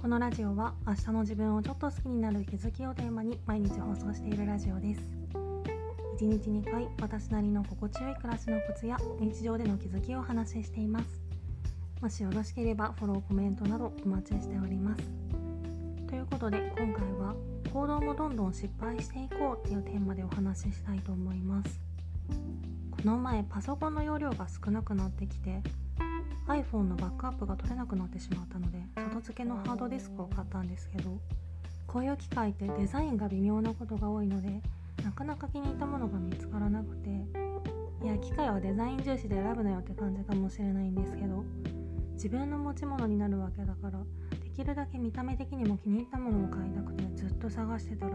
このラジオは明日の自分をちょっと好きになる気づきをテーマに毎日放送しているラジオです。1日2回私なりの心地よい暮らしのコツや日常での気づきをお話ししています。もしよろしければフォローコメントなどお待ちしております。ということで今回は行動もどんどん失敗していこうっていうテーマでお話ししたいと思います。この前パソコンの容量が少なくなってきて iPhone のバックアップが取れなくなってしまったので外付けのハードディスクを買ったんですけどこういう機械ってデザインが微妙なことが多いのでなかなか気に入ったものが見つからなくていや機械はデザイン重視で選ぶなよって感じかもしれないんですけど自分の持ち物になるわけだからできるだけ見た目的にも気に入ったものを買いたくてずっと探してたら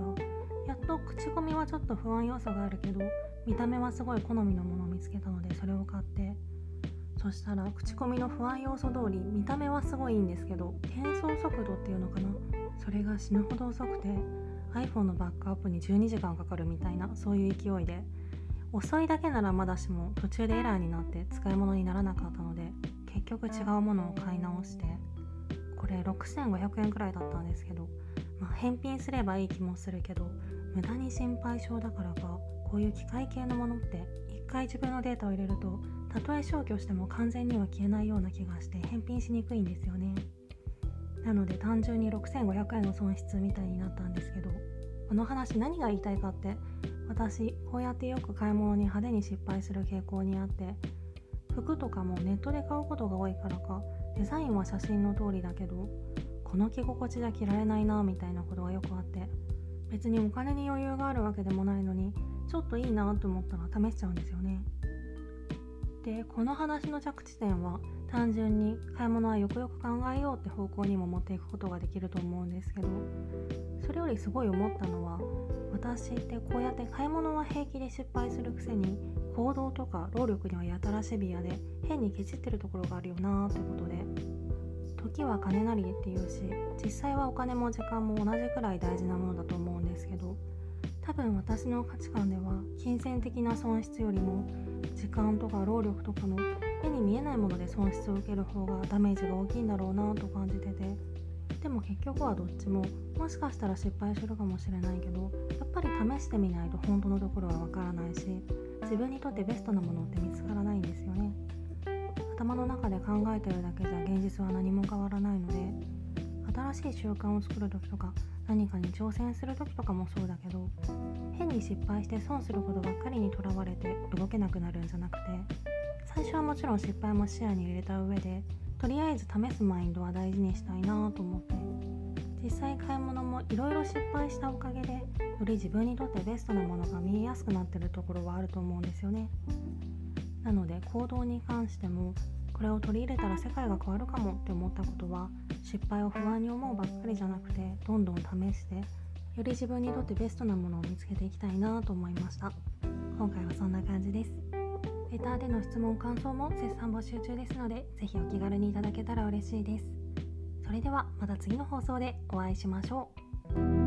やっと口コミはちょっと不安要素があるけど見た目はすごい好みのものを見つけたのでそれを買ってそしたら口コミの不安要素通り見た目はすごいいいんですけど転送速度っていうのかな？それが死ぬほど遅くて iPhone のバックアップに12時間かかるみたいなそういう勢いで遅いだけならまだしも途中でエラーになって使い物にならなかったので結局違うものを買い直してこれ6500円くらいだったんですけど、まあ、返品すればいい気もするけど無駄に心配性だからかこういう機械系のものって一回自分のデータを入れるとたとえ消去しても完全には消えないような気がして返品しにくいんですよね。なので単純に6500円の損失みたいになったんですけどこの話何が言いたいかって私こうやってよく買い物に派手に失敗する傾向にあって服とかもネットで買うことが多いからかデザインは写真の通りだけどこの着心地じゃ着られないなみたいなことがよくあって別にお金に余裕があるわけでもないのにちょっといいなと思ったら試しちゃうんですよね。でこの話の着地点は単純に買い物はよくよく考えようって方向にも持っていくことができると思うんですけどそれよりすごい思ったのは私ってこうやって買い物は平気で失敗するくせに行動とか労力にはやたらシビアで変にケチってるところがあるよなーってことで時は金なりっていうし実際はお金も時間も同じくらい大事なものだと思うんですけど多分私の価値観では金銭的な損失よりも時間とか労力とかの目に見えないもので損失を受ける方がダメージが大きいんだろうなと感じてて。でも結局はどっちももしかしたら失敗するかもしれないけどやっぱり試してみないと本当のところはわからないし自分にとってベストなものって見つからないんですよね。頭の中で考えてるだけじゃ現実は何も変わらないので新しい習慣を作る時とか何かに挑戦する時とかもそうだけど変に失敗して損することばっかりにとらわれて動けなくなるんじゃなくて最初はもちろん失敗も視野に入れた上でとりあえず試すマインドは大事にしたいなと思って実際買い物もいろいろ失敗したおかげでより自分にとってベストなものが見えやすくなってるところはあると思うんですよね。なので行動に関してもこれを取り入れたら世界が変わるかもって思ったことは失敗を不安に思うばっかりじゃなくてどんどん試してより自分にとってベストなものを見つけていきたいなと思いました。今回はそんな感じです。レターでの質問感想も絶賛募集中ですのでぜひお気軽にいただけたら嬉しいです。それではまた次の放送でお会いしましょう。